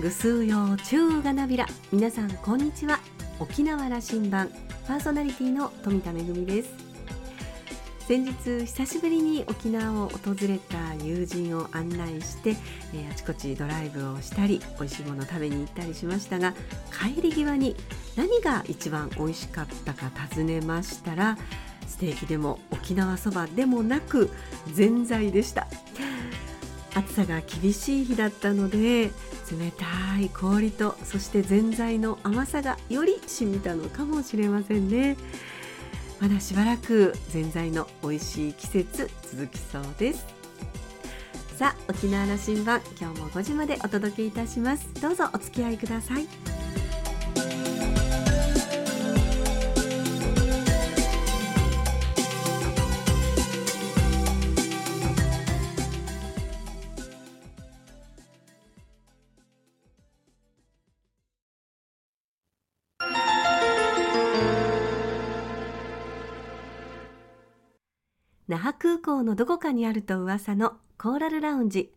ぐすうよう中がなびら皆さんこんにちは。沖縄羅針盤。パーソナリティの富田恵です。先日久しぶりに沖縄を訪れた友人を案内して、えー、あちこちドライブをしたり美味しいもの食べに行ったりしましたが帰り際に何が一番美味しかったか尋ねましたらステーキでも沖縄そばでもなくぜんざいでした。暑さが厳しい日だったので冷たい氷とそしてぜんざいの甘さがより染みたのかもしれませんね。まだしばらくぜんざいの美味しい季節続きそうです。さあ沖縄羅針盤今日も5時までお届けいたします。どうぞお付き合いください。港のどこかにあると噂のコーラルラウンジ。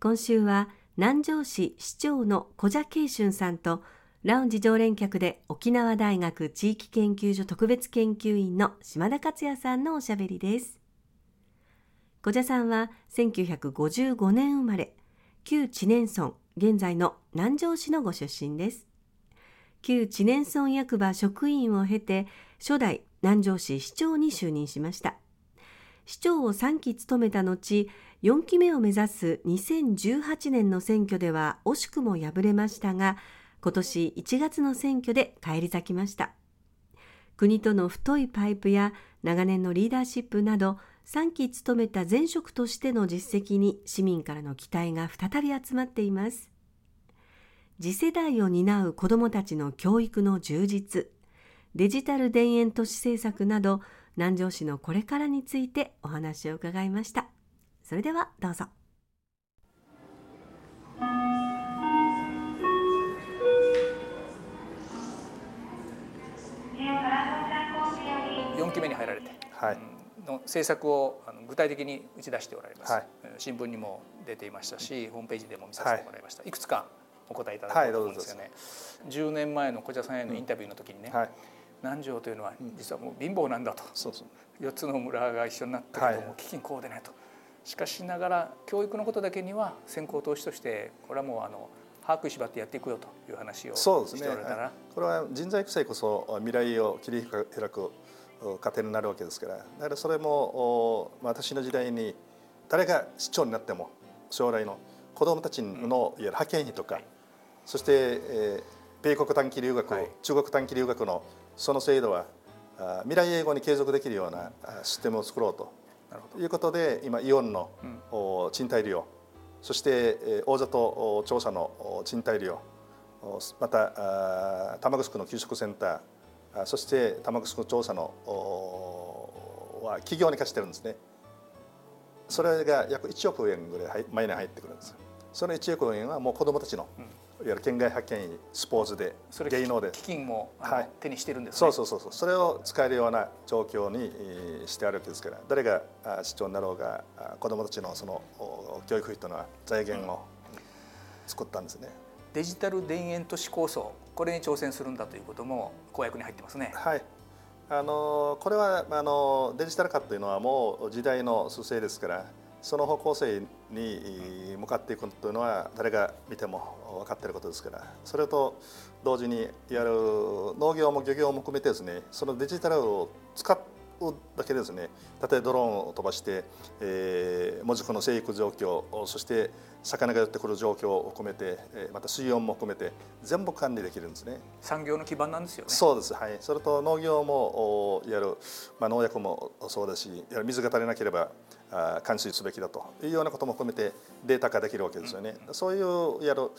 今週は南城市市長の小蛇慶春さんとラウンジ常連客で沖縄大学地域研究所特別研究員の島田克也さんのおしゃべりです。小蛇さんは1955年生まれ旧知念村現在の南城市のご出身です。旧知念村役場職員を経て初代南城市市長に就任しました。市長を3期務めた後4期目を目指す2018年の選挙では惜しくも敗れましたが今年1月の選挙で返り咲きました。国との太いパイプや長年のリーダーシップなど3期務めた前職としての実績に市民からの期待が再び集まっています。次世代を担う子どもたちの教育の充実デジタル田園都市政策など南城市のこれからについてお話を伺いました。それではどうぞ。4期目に入られて、はい、の政策をあの具体的に打ち出しておられます、はい、新聞にも出ていましたしホームページでも見させてもらいました、はい、いくつかお答えいただこうと思うんですよね、はい、10年前の小茶さんへのインタビューの時にね、はい南城というのは実はもう貧乏なんだと、そうそう。4つの村が一緒になったけども飢饉こうでねと。しかしながら教育のことだけには先行投資としてこれはもうあの把握縛ってやっていくよという話をしておられたら、ね、これは人材育成こそ未来を切り開く過程になるわけですから。だからそれも私の時代に誰が市長になっても将来の子どもたちのいわゆる派遣費とか、そして、えー、米国短期留学、はい、中国短期留学のその制度は未来永劫に継続できるようなシステムを作ろうということで今イオンの賃貸利用そして大里調査の賃貸利用また玉城の給食センターそして玉城調査のは企業に貸してるんですね。それが約1億円ぐらい毎年入ってくるんですその1億円はもう子どもたちの、うんいわゆる県外派遣スポーツで芸能で。基金も、はい、手にしてるんです、ね、そうそうそう。そうそれを使えるような状況にしてあるわけですから誰が市長になろうが子どもたちのその教育費というのは財源を作ったんですね、デジタル田園都市構想これに挑戦するんだということも公約に入ってますね。はい。あのこれはあのデジタル化というのはもう時代の趨勢ですからその方向性に向かっていくというのは誰が見ても分かっていることですから。それと同時にやる農業も漁業も含めてですね。そのデジタルを使ってだけですね。例えばドローンを飛ばして、えー、文字庫の生育状況そして魚が寄ってくる状況を含めてまた水温も含めて全部管理できるんですね。産業の基盤なんですよね。そうです。はい。それと農業もやる、まあ、農薬もそうだし水が足りなければ監視すべきだと。いうようなことも含めてデータ化できるわけですよね。うん、そういうやる。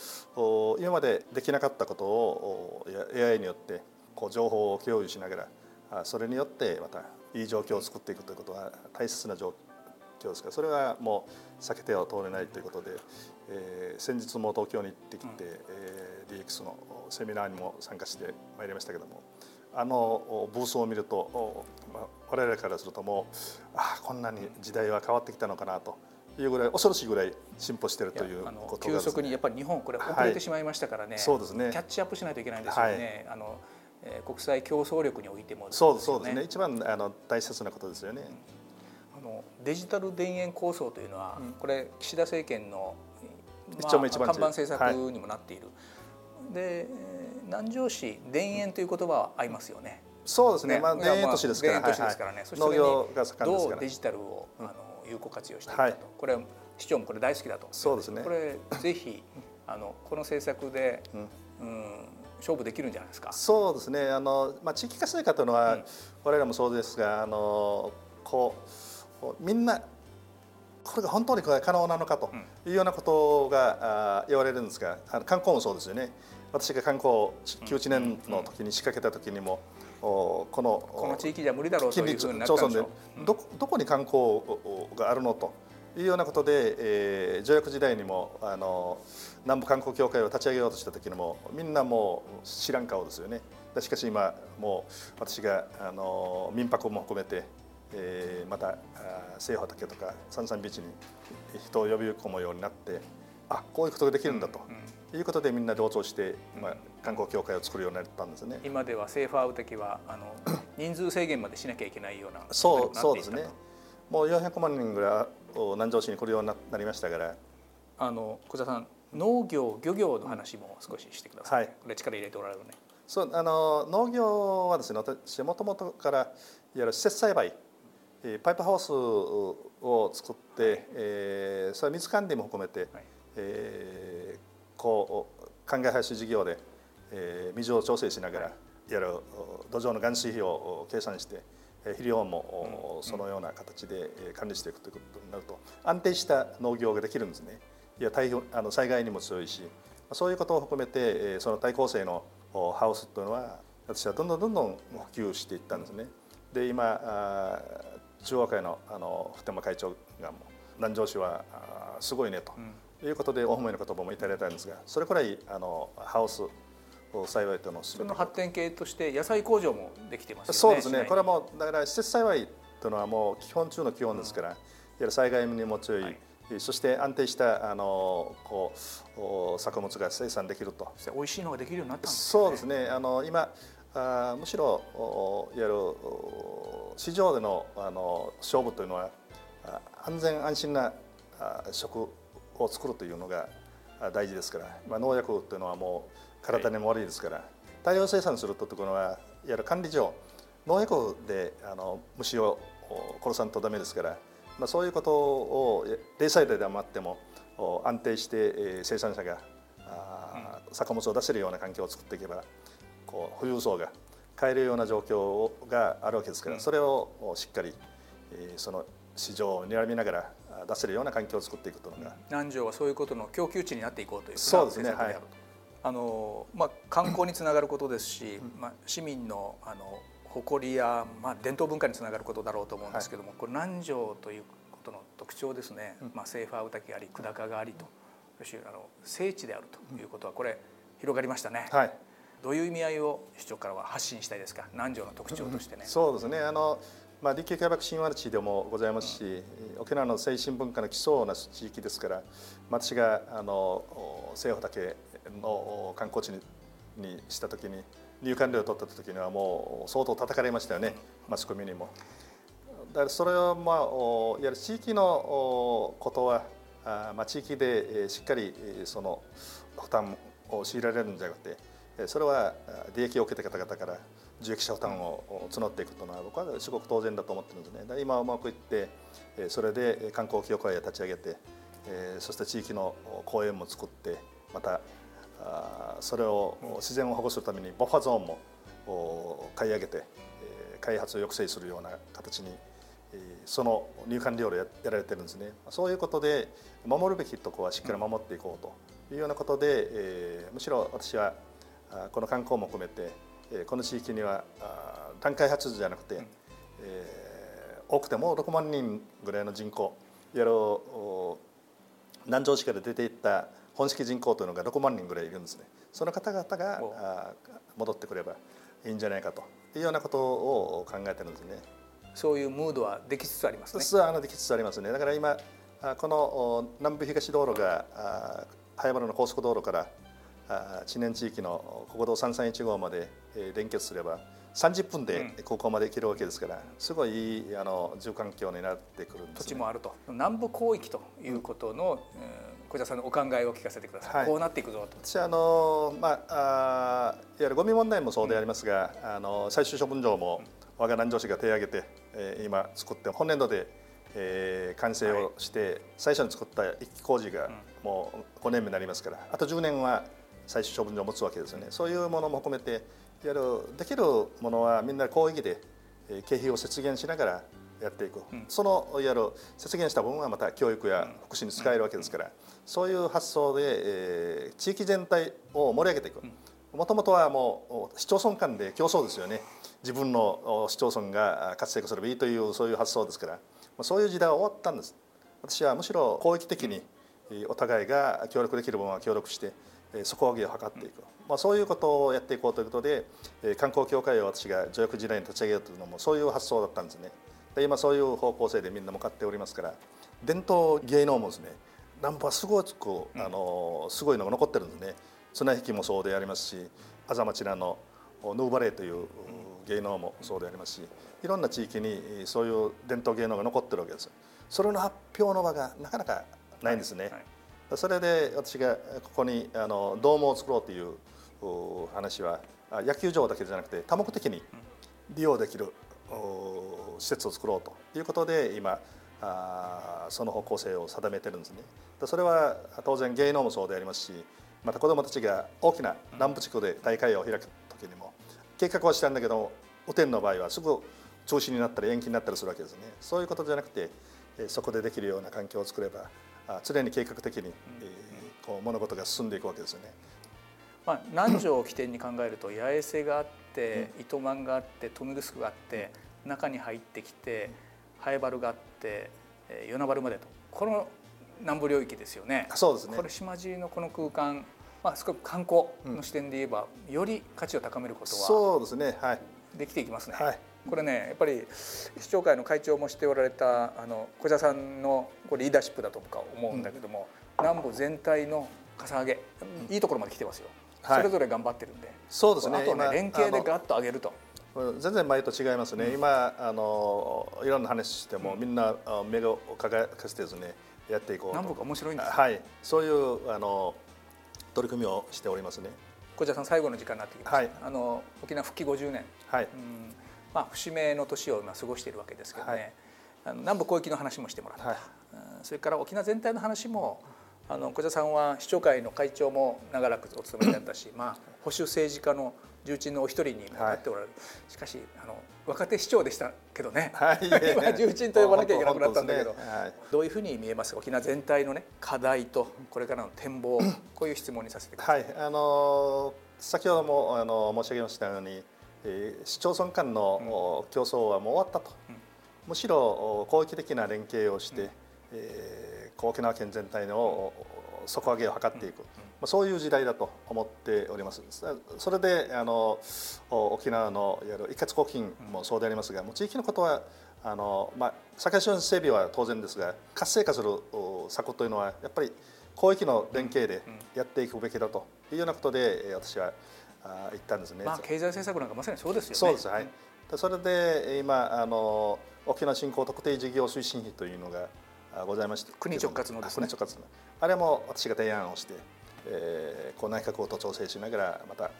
今までできなかったことを AI によってこう情報を共有しながらそれによってまたいい状況を作っていくということは大切な状況ですからそれはもう避けては通れないということで、えー、先日も東京に行ってきて、うん、えー、DX のセミナーにも参加してまいりましたけどもあのブースを見ると、まあ、我々からするともうああこんなに時代は変わってきたのかなというぐらい恐ろしいぐらい進歩しているということが、ね、急速にやっぱり日本これ遅れてしまいましたからね、はい、そうですね。キャッチアップしないといけないんですよね。はい、あのえー、国際競争力においても、ね、そうそうですね。一番あの大切なことですよね、うん、あのデジタル田園構想というのは、うん、これ岸田政権の、まあ、看板政策にもなっている、はい、で南城市田園という言葉は合いますよね、そうですね、ね。まあ、田園都市ですから、田園都市ですからね、はいはい、農業が盛んですからどうデジタルをあの有効活用していくかと、はい、これ市長もこれ大好きだと。そうですね。これぜひあのこの政策で、うん、うん勝負できるんじゃないですか？そうですね。あのまあ地域活性化というのは、うん、我々もそうですが、あのこうみんなこれが本当にこれ可能なのかというようなことが、あ言われるんですが、あの観光もそうですよね。私が観光9年の時に仕掛けた時にも。このこの地域じゃ無理だろうというふうになったんでしょうどどこに観光があるのというようなことで、えー、条約時代にもあの南部観光協会を立ち上げようとした時にもみんなもう知らん顔ですよね。しかし今もう私があの民泊も含めて、えー、また西穂岳とか三々ビーチに人を呼び込むようになってあこういうことができるんだと。いうことでみんな同調して、まあ、観光協会を作るようになったんですね。今ではセーファーウ的はあの 人数制限までしなきゃいけないようなそうそうですね。もう400万人ぐらい南城市に来るようになりましたから。あの小田さん農業漁業の話も少ししてください、はい、これ力入れておられるね。そうあの農業はですね私もともとからいわゆる施設栽培パイプハウスを作って、えー、それは水管理も含めて、はい、えー、こう灌漑排水事業で、えー、水を調整しながらい。わゆる土壌の含水費を計算して肥料もそのような形で管理していくということになると安定した農業ができるんですね。いやあの災害にも強いしそういうことを含めてその対抗性のハウスというのは私はどんどんどんどん普及していったんですね。で今中央会のあの普天間会長がもう南城市はすごいねということでお褒めの言葉もいただいたんですがそれくらいあのハウス栽培というのをその発展系として野菜工場もできてます、ね、そうですね。これはもうだから施設栽培というのはもう基本中の基本ですから、うん、いわゆる災害にも強い、はいそして安定したあのこう作物が生産できると。美味しいのができるようになったんです、ね、そうですね。あの今あむしろいわゆる市場でのあの勝負というのは安全安心な食を作るというのが大事ですから、まあ、農薬というのはもう体にも悪いですから、はい、大量生産するというのはいわゆる管理上農薬であの虫を殺さんとダメですからまあ、そういうことを零細でもあっても安定して生産者が作物を出せるような環境を作っていけばこう富裕層が買えるような状況があるわけですから、それをしっかりその市場を睨みながら出せるような環境を作っていくというのが南城はそういうことの供給地になっていこうというそうですねはい。あのまあ、観光につながることですし、まあ、市民のあの誇りや、まあ、伝統文化につながることだろうと思うんですけども、はい、これ南城ということの特徴ですね、うん、まあ、セーファーウタキあり久高がありとあの聖地であるということはこれ広がりましたね。はい。どういう意味合いを市長からは発信したいですか？南城の特徴としてね。そうですね。あのまあ、立慶開幕神話地でもございますし、うん、沖縄の精神文化の基礎な地域ですから私があの西穂岳の観光地ににした時に入管料を取った時にはもう相当叩かれましたよねマスコミにも。だからそれはまあいわゆる地域のことはあまあ地域でしっかりその負担を強いられるんじゃなくてそれは利益を受けた方々から受益者負担を募っていくというのは僕はすごく当然だと思ってるんですね。今うまくいってそれで観光協会を立ち上げてそして地域の公園も作ってまたそれを自然を保護するためにバッファゾーンも買い上げて開発を抑制するような形にその入管料でやられてるんですね。そういうことで守るべきところはしっかり守っていこうというようなことで、えむしろ私はこの観光も含めてこの地域には単開発じゃなくて、え多くても6万人ぐらいの人口やろう南城市から出ていった本式人口というのが6万人ぐらいいるんですね。その方々が戻ってくればいいんじゃないかというようなことを考えてるんですね。そういうムードはできつつありますね。あのできつつありますね。だから今この南部東道路が早原の高速道路から知念地域の国道331号まで連結すれば30分でここまで行けるわけですから、すごいいいあの住環境になってくるんです、ね、土地もあると。南部広域ということの、うん、小田さんのお考えを聞かせてください、はい、こうなっていくぞと。私あの、まあ、あいわゆるゴミ問題もそうでありますが、うん、あの最終処分場も我が南城市が手を挙げて、えー、今作って本年度で、えー、完成をして、はい、最初に作った一期工事がもう5年目になりますからあと10年は最終処分場を持つわけですよね。そういうものも含めてやるできるものはみんな広域で経費を節減しながらやっていく、うん、そのいわゆる節減した分はまた教育や福祉に使えるわけですから、そういう発想で、えー、地域全体を盛り上げていく。もともとはもう市町村間で競争ですよね。自分の市町村が活性化すればいいというそういう発想ですから。そういう時代は終わったんです。私はむしろ広域的にお互いが協力できる分は協力して底上げを図っていく、まあ、そういうことをやっていこうということで観光協会を私が助役時代に立ち上げようというのもそういう発想だったんですね。で今そういう方向性でみんな向かっておりますから伝統芸能もですね南部はすごくあのすごいのが残ってるんですね。綱引きもそうでありますしあざ町らのヌーバレーという芸能もそうでありますしいろんな地域にそういう伝統芸能が残ってるわけです。それの発表の場がなかなかないんですね、はいはい。それで私がここにあのドームを作ろうという話は野球場だけじゃなくて多目的に利用できる施設を作ろうということで今その方向性を定めてるんですね。それは当然芸能もそうでありますしまた子どもたちが大きな南部地区で大会を開く時にも計画はしたんだけど雨天の場合はすぐ中止になったり延期になったりするわけですね。そういうことじゃなくてそこでできるような環境を作れば常に計画的に、こう物事が進んでいくわけですよね。まあ、南城を起点に考えると八重瀬があって糸満があって豊見城があって中に入ってきて早原があって与那原までと。この南部領域ですよね。そうですね。これ島地のこの空間まあ、すごく観光の視点で言えば、より価値を高めることはそうですね、はい、できていきますね。はい。これねやっぱり市長会の会長もしておられたあの小田さんのこれリーダーシップだとか思うんだけども、うん、南部全体のかさ上げ、いいところまで来てますよ、はい、それぞれ頑張ってるんで。そうですね。あとね連携でガッと上げると。全然前と違いますね、うん、今あのいろんな話しても、うん、みんな目を輝かせてですねやっていこう南部が面白いんですはい。そういうあの取り組みをしておりますね。小田さん最後の時間になってきました、はい、あの沖縄復帰50年、はい、うん。まあ、節目の年を今過ごしているわけですけどね、はい、あの南部広域の話もしてもらった、はい、それから沖縄全体の話もあの小田さんは市長会の会長も長らくお務めになったし、まあ、保守政治家の重鎮のお一人になっておられる、はい、しかしあの若手市長でしたけどね、はい、今重鎮と呼ばなきゃいけなくなったんだけど、ね。はい、どういうふうに見えますか？沖縄全体のね課題とこれからの展望 こういう質問にさせてください。はい、あの先ほどもあの申し上げましたようにえー、市町村間の競争はもう終わったと、うん、むしろ広域的な連携をして、うん、えー、沖縄県全体の底上げを図っていく、うん、まあ、そういう時代だと思っておりますそれであの沖縄のいわゆる一括公金もそうでありますがもう地域のことはあの、まあ、社市の整備は当然ですが活性化する策というのはやっぱり広域の連携でやっていくべきだというようなことで私はあ言ったんですね。まあ経済政策なんかまさにそうですよね。そうですはい。それで今あの沖縄振興特定事業推進費というのがございまして国直轄のですね。国直轄のあれも私が提案をして、えー、こう内閣をと調整しながらまた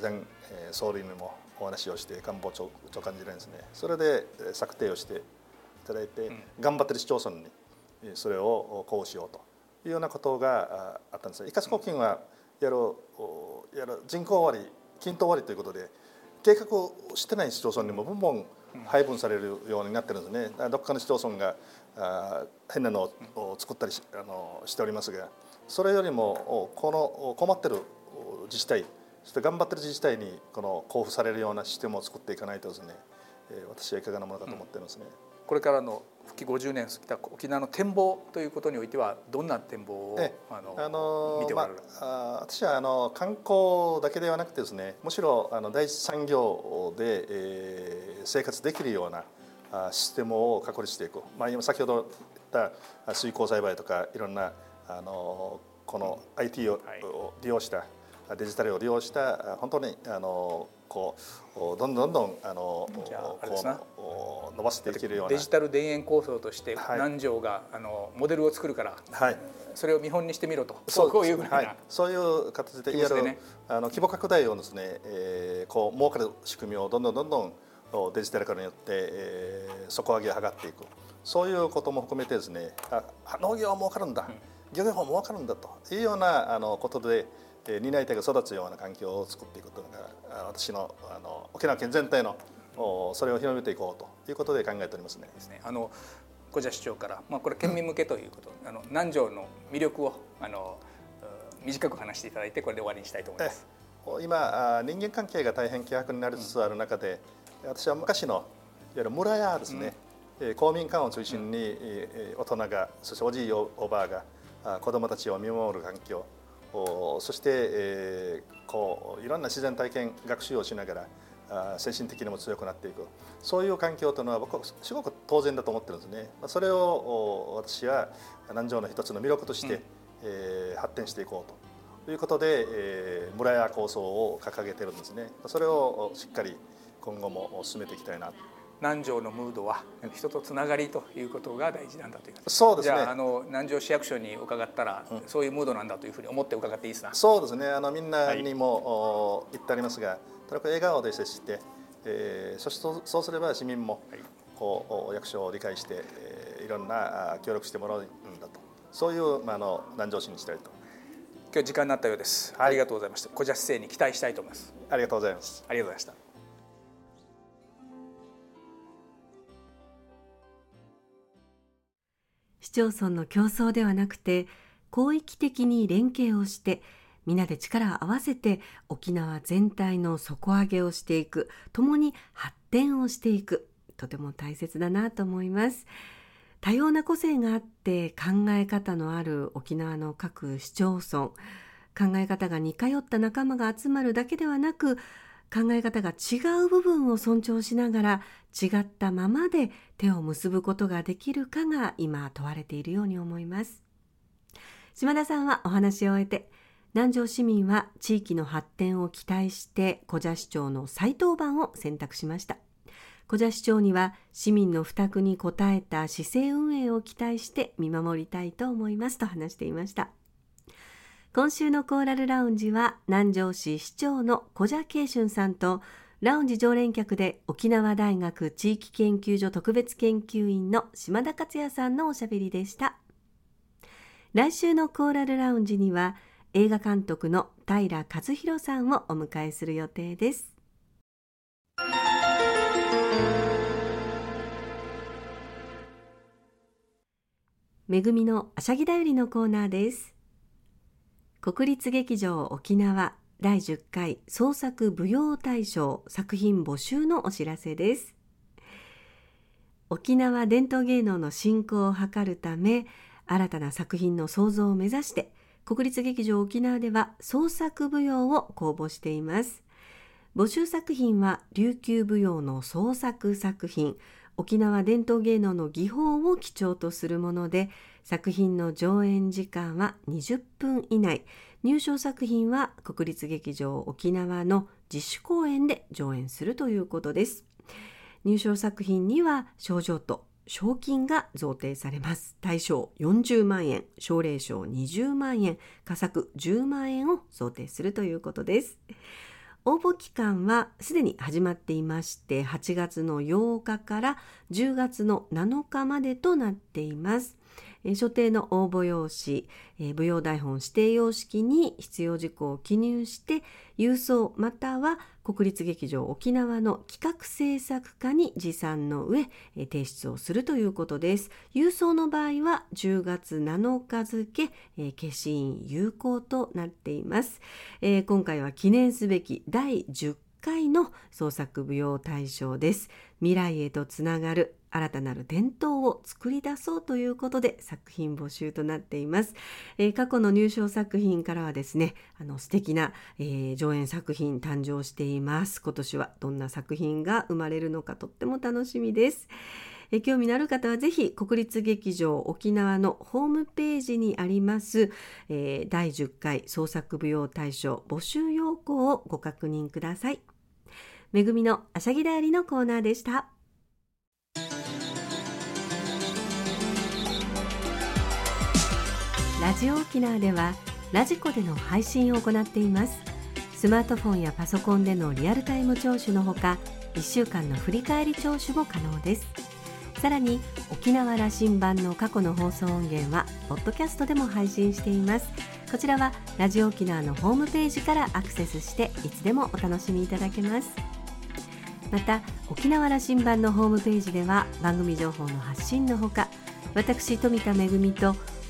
前、えー、総理にもお話をして官房長長官時代ですね。それで策定をしていただいて、うん、頑張ってる市町村にそれをこうしようというようなことがあったんです。一括公金はやろうやる人口割均等割ということで計画をしてない市町村にも分々配分されるようになってるんですねどっかの市町村があ変なのを作ったりしあのしておりますがそれよりもこの困ってる自治体そして頑張ってる自治体にこの交付されるようなシステムを作っていかないとですね私はいかがなものかと思っていますね。これからの復帰50年過ぎた沖縄の展望ということにおいてはどんな展望を、あのあの見ておられる、まあ、私はあの観光だけではなくてですねむしろあの第一産業で、えー、生活できるようなシステムを確立していく、まあ、今先ほど言った水耕栽培とかいろんなあのこの IT を利用したデジタルを利用した本当にあのこうどんどんどんどんあのこう伸ばしていけるような。デジタル田園構想として南條が、あのモデルを作るから、はい、それを見本にしてみろと。そう。こういうはい、そういう形でいわゆる、ね、あの規模拡大をですね、えー、こう儲かる仕組みをどんどんどんどんデジタル化によって、えー、底上げを図っていく。そういうことも含めてですねあ農業は儲かるんだ、うん、漁業も儲かるんだと。いうようなあのことで担い手が育つような環境を作っていくというのが私のあの沖縄県全体のそれを広めていこうということで考えておりますね。ですね。あの小社市長から、まあ、これ県民向けということ、うん、あの南城の魅力をあの短く話していただいてこれで終わりにしたいと思います。今人間関係が大変希薄になりつつある中で、うん、私は昔のいわゆる村やですね、うん、公民館を中心に大人がそしておじいおばあが子どもたちを見守る環境そして、えー、こういろんな自然体験学習をしながら精神的にも強くなっていく。そういう環境というのは僕はすごく当然だと思ってるんですね。それを私は南城の一つの魅力として、うん、えー、発展していこうと。いうことで、えー、村屋構想を掲げてるんですね。それをしっかり今後も進めていきたいな南城のムードは人とつながりということが大事なんだというそうですね。じゃああの南城市役所に伺ったら、うん、そういうムードなんだというふうに思って伺っていいですかそうですね。あのみんなにも、はい、言ってありますがとにかく笑顔で接して、えー、そしてそうすれば市民も、はい、こう役所を理解して、えー、いろんな協力してもらうんだと。そういう、まあ、あの南城市にしたいと。今日時間になったようです、はい、ありがとうございました。小社市政に期待したいと思います。ありがとうございます。ありがとうございました市町村の競争ではなくて広域的に連携をして皆で力を合わせて沖縄全体の底上げをしていく共に発展をしていくとても大切だなと思います。多様な個性があって考え方のある沖縄の各市町村考え方が似通った仲間が集まるだけではなく考え方が違う部分を尊重しながら違ったままで手を結ぶことができるかが今問われているように思います。島田さんはお話を終えて南城市民は地域の発展を期待して小社市長の再登板を選択しました。小社市長には市民の負託に応えた市政運営を期待して見守りたいと思いますと話していました。今週のコーラルラウンジは南城市市長の小蛇慶春さんとラウンジ常連客で沖縄大学地域研究所特別研究員の島田克也さんのおしゃべりでした。来週のコーラルラウンジには映画監督の平和弘さんをお迎えする予定です。めぐみのあしゃぎだよりのコーナーです。国立劇場沖縄第10回創作舞踊大賞作品募集のお知らせです。沖縄伝統芸能の振興を図るため新たな作品の創造を目指して国立劇場沖縄では創作舞踊を公募しています。募集作品は琉球舞踊の創作作品沖縄伝統芸能の技法を基調とするもので作品の上演時間は20分以内。入賞作品は国立劇場沖縄の自主公演で上演するということです。入賞作品には賞状と賞金が贈呈されます。対象40万円奨励賞20万円佳作10万円を贈呈するということです。応募期間はすでに始まっていまして8月の8日から10月の7日までとなっています。え所定の応募用紙、え舞踊台本指定様式に必要事項を記入して郵送または国立劇場沖縄の企画制作課に持参の上え提出をするということです。郵送の場合は10月7日付え消印有効となっています。え、今回は記念すべき第10回の創作舞踊大賞です。未来へとつながる新たなる伝統を作り出そうということで作品募集となっています、えー、過去の入賞作品からはですねあの素敵な、えー、上演作品誕生しています今年はどんな作品が生まれるのかとっても楽しみですえ興味のある方はぜひ国立劇場沖縄のホームページにあります、えー、第10回創作舞踊大賞募集要項をご確認ください。めぐみのあしゃぎだよりのコーナーでした。ラジオ沖縄ではラジコでの配信を行っています。スマートフォンやパソコンでのリアルタイム聴取のほか、1週間の振り返り聴取も可能です。さらに沖縄羅針盤の過去の放送音源はポッドキャストでも配信していますこちらはラジオ沖縄のホームページからアクセスしていつでもお楽しみいただけますまた沖縄羅針盤のホームページでは番組情報の発信のほか私富田恵と